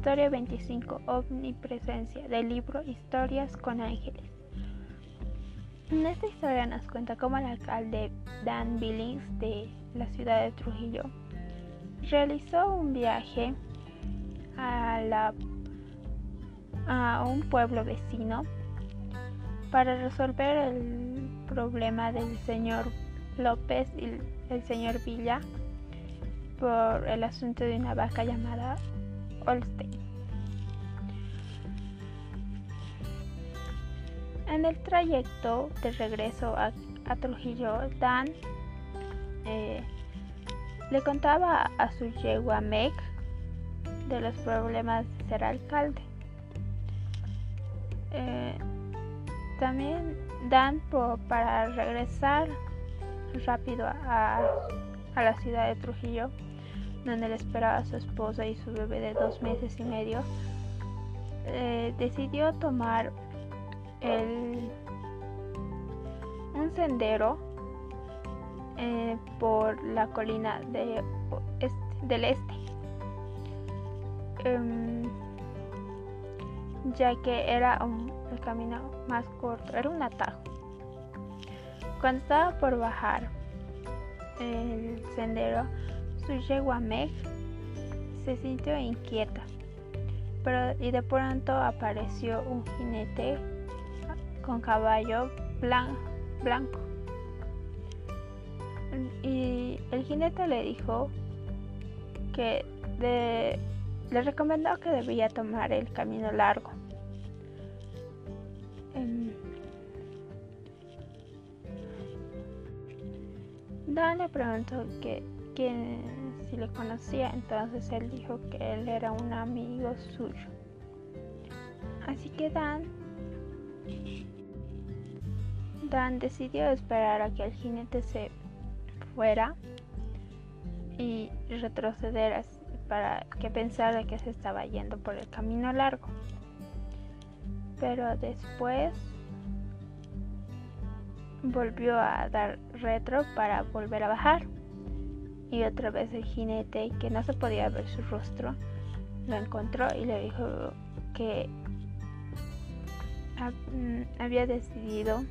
Historia 25, Omnipresencia, del libro Historias con Ángeles. En esta historia nos cuenta cómo el alcalde Dan Billings de la ciudad de Trujillo realizó un viaje a, la, a un pueblo vecino para resolver el problema del señor López y el señor Villa por el asunto de una vaca llamada Holstein. En el trayecto de regreso a, Trujillo, Dan eh, le contaba a su yegua Meg de los problemas de ser alcalde. Eh, también Dan para regresar rápido a la ciudad de Trujillo donde le esperaba a su esposa y su bebé de dos meses y medio, eh, decidió tomar el, un sendero eh, por la colina de, del este, em, ya que era el camino más corto, era un atajo. Cuando estaba por bajar el sendero, su yegua Meg se sintió inquieta, pero y de pronto apareció un jinete con caballo blanco. Y el jinete le dijo que le recomendó que debía tomar el camino largo. Em, Dan le preguntó que si le conocía, entonces él dijo que él era un amigo suyo. Así que Dan, Dan decidió esperar a que el jinete se fuera y retroceder para que pensara que se estaba yendo por el camino largo. Pero después volvió a dar retro para volver a bajar y otra vez el jinete, que no se podía ver su rostro, lo encontró y le dijo que mm, había decidido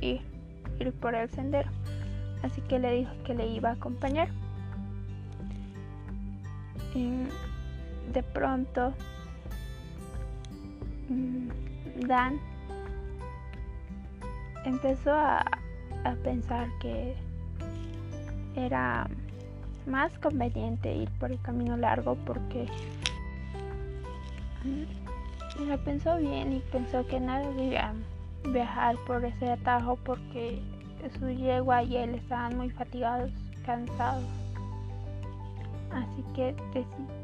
ir, ir por el sendero. Así que le dijo que le iba a acompañar. Y de pronto, mm, Dan empezó a, a pensar que era más conveniente ir por el camino largo porque mm, lo pensó bien y pensó que no debía viajar por ese atajo porque su yegua y él estaban muy fatigados, cansados. Así que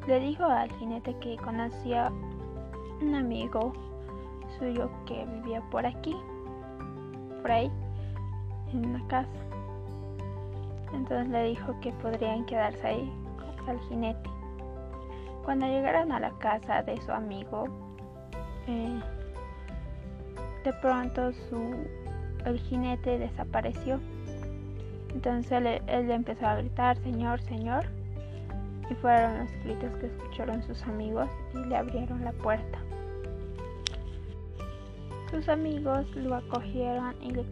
le dijo al jinete que conocía un amigo suyo que vivía por aquí, Frey, en una casa. Entonces le dijo que podrían quedarse ahí el jinete. Cuando llegaron a la casa de su amigo, eh, de pronto su, el jinete desapareció. Entonces él, él empezó a gritar, Señor, Señor. Y fueron los gritos que escucharon sus amigos y le abrieron la puerta. Sus amigos lo acogieron y le,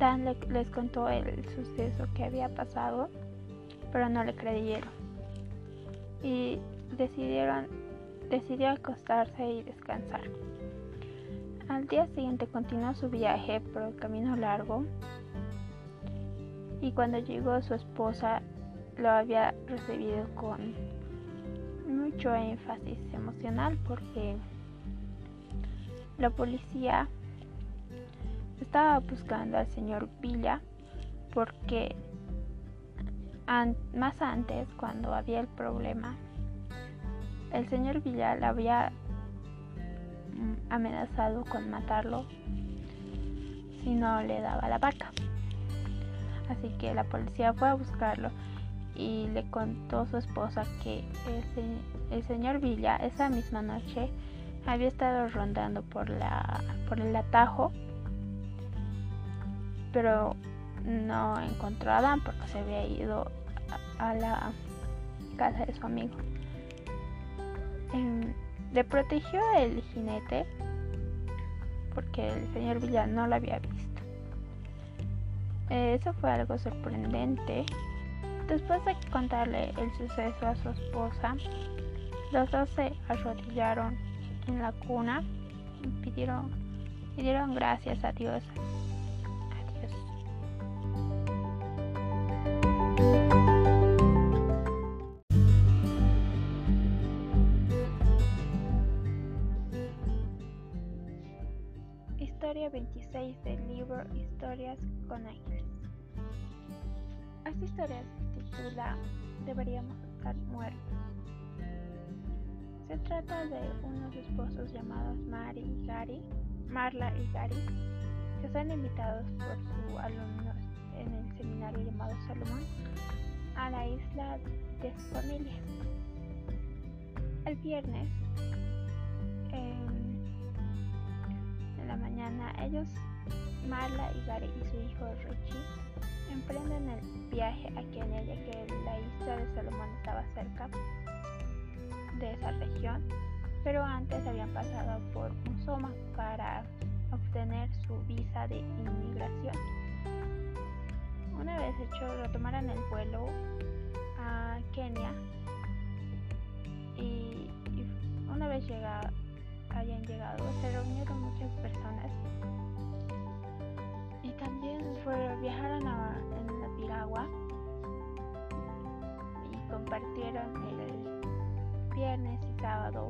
Dan les contó el suceso que había pasado, pero no le creyeron. Y decidieron, decidió acostarse y descansar. Al día siguiente continuó su viaje por el camino largo y cuando llegó su esposa lo había recibido con mucho énfasis emocional porque la policía estaba buscando al señor Villa porque más antes, cuando había el problema, el señor Villa le había mm, amenazado con matarlo si no le daba la vaca. Así que la policía fue a buscarlo y le contó a su esposa que el, señor Villa esa misma noche había estado rondando por, la, por el atajo pero no encontró a Adán porque se había ido a, la casa de su amigo. em, le protegió el jinete porque el señor Villa no lo había visto. Eh, eso fue algo sorprendente. Después de contarle el suceso a su esposa, los dos se arrodillaron en la cuna y pidieron, pidieron gracias a Dios Historias con Ángeles. Esta historia se titula Deberíamos estar muertos. Se trata de unos esposos llamados Mari y Gary, Marla y Gary, que son invitados por su alumno en el seminario llamado Salomón a la isla de su familia. El viernes, en la mañana, ellos, Marla y Gary y su hijo Richie, emprenden el viaje a Kenia ya que la isla de Salomón estaba cerca de esa región, pero antes habían pasado por Musoma para obtener su visa de inmigración. Una vez hecho, retomaron el vuelo a Kenia y, una vez llega, hayan llegado se reunieron muchas personas también viajaron a, en la piragua y compartieron el viernes y sábado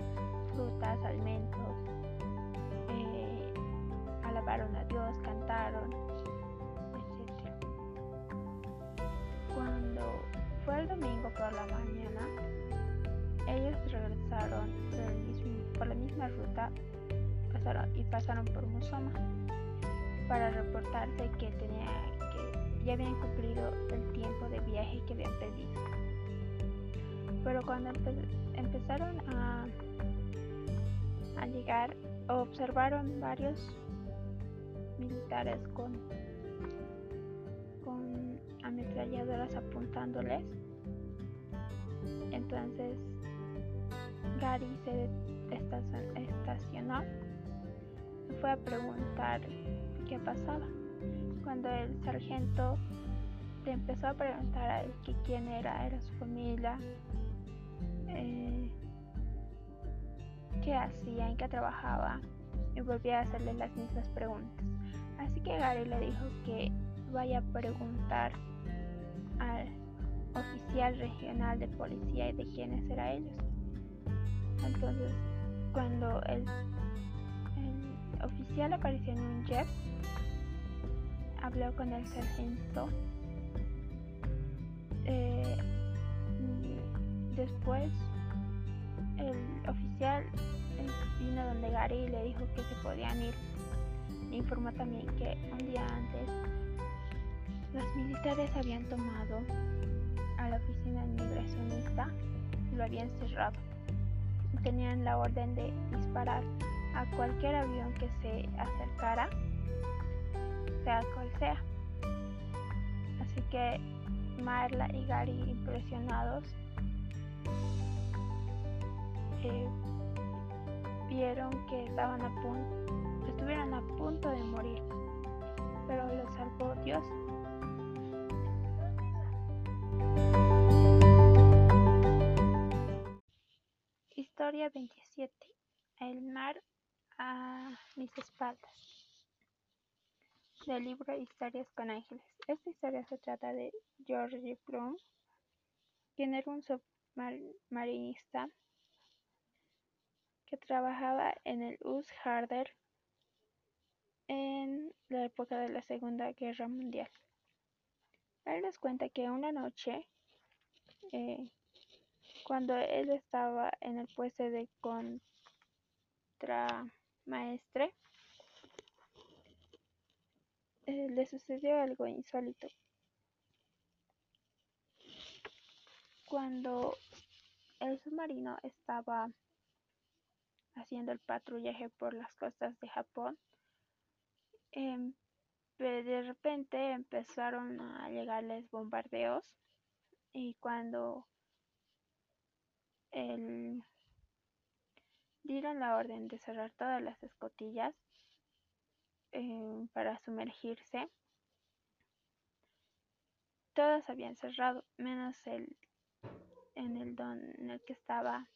frutas, alimentos, eh, alabaron a Dios, cantaron, etc. Cuando fue el domingo por la mañana, ellos regresaron por la misma ruta pasaron, y pasaron por Musoma para reportarse que tenía que ya habían cumplido el tiempo de viaje que habían pedido. Pero cuando empezaron a, a llegar, observaron varios militares con, con ametralladoras apuntándoles. Entonces Gary se estacionó y fue a preguntar qué pasaba. Cuando el sargento le empezó a preguntar a él que quién era, era su familia, eh, qué hacía, en qué trabajaba, y volvió a hacerle las mismas preguntas. Así que Gary le dijo que vaya a preguntar al oficial regional de policía y de quiénes eran ellos. Entonces, cuando el oficial apareció en un jet, habló con el sargento. Eh, después, el oficial vino donde Gary y le dijo que se podían ir. Informó también que un día antes los militares habían tomado a la oficina inmigracionista y lo habían cerrado. Tenían la orden de disparar a cualquier avión que se acercara sea cual sea. Así que Marla y Gary impresionados eh, vieron que estaban a punto, estuvieron a punto de morir, pero los salvó Dios. Historia 27. El mar a mis espaldas del libro Historias con Ángeles. Esta historia se trata de George Plum, quien era un submarinista que trabajaba en el US Harder en la época de la Segunda Guerra Mundial. Él nos cuenta que una noche, eh, cuando él estaba en el puesto de contramaestre, eh, le sucedió algo insólito. Cuando el submarino estaba haciendo el patrullaje por las costas de Japón, em, de repente empezaron a llegarles bombardeos y cuando el dieron la orden de cerrar todas las escotillas eh, para sumergirse. Todas habían cerrado, menos el en el don en el que estaba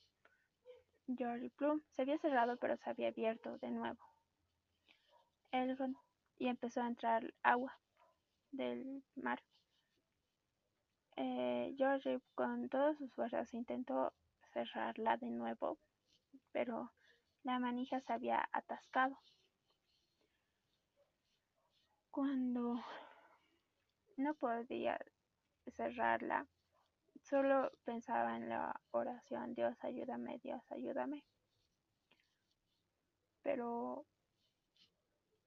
George Plum. Se había cerrado, pero se había abierto de nuevo. y empezó a entrar agua del mar. Eh, George con todas sus fuerzas intentó cerrarla de nuevo, pero la manija se había atascado. Cuando no podía cerrarla, solo pensaba en la oración, Dios ayúdame, Dios ayúdame. Pero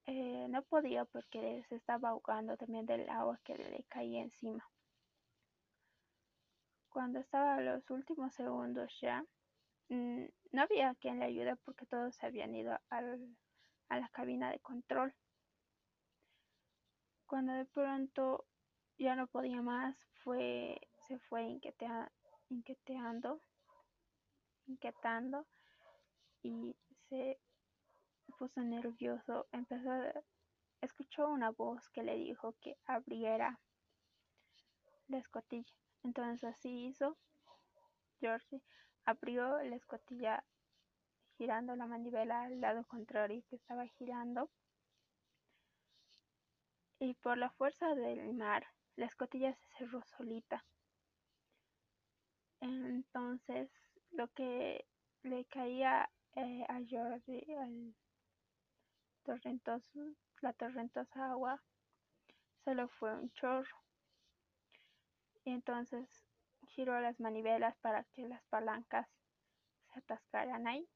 eh, no podía porque se estaba ahogando también del agua que le caía encima. Cuando estaba a los últimos segundos ya, no había quien le ayude porque todos se habían ido al, a la cabina de control. Cuando de pronto ya no podía más, fue, se fue inquieteando, inquietando y se puso nervioso. Empezó, escuchó una voz que le dijo que abriera la escotilla. Entonces así hizo. George abrió la escotilla girando la manivela al lado contrario que estaba girando. Y por la fuerza del mar, la escotilla se cerró solita. Entonces, lo que le caía eh, a George al torrentoso, la torrentosa agua, solo fue un chorro. Y entonces giró las manivelas para que las palancas se atascaran ahí,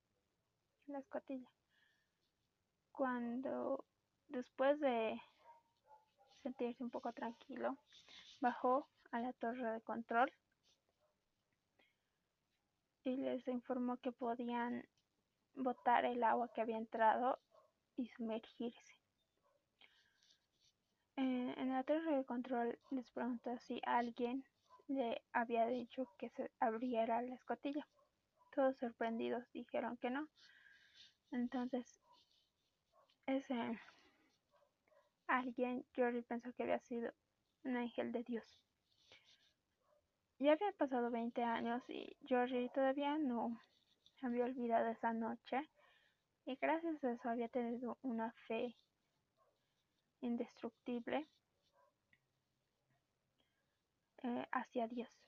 en la escotilla. Cuando después de sentirse un poco tranquilo, bajó a la torre de control y les informó que podían botar el agua que había entrado y sumergirse. Eh, en la torre de control les preguntó si alguien le había dicho que se abriera la escotilla. Todos sorprendidos dijeron que no. Entonces, ese alguien, Georgie pensó que había sido un ángel de Dios. Ya había pasado 20 años y Georgie todavía no había olvidado esa noche y gracias a eso había tenido una fe indestructible hacia Dios.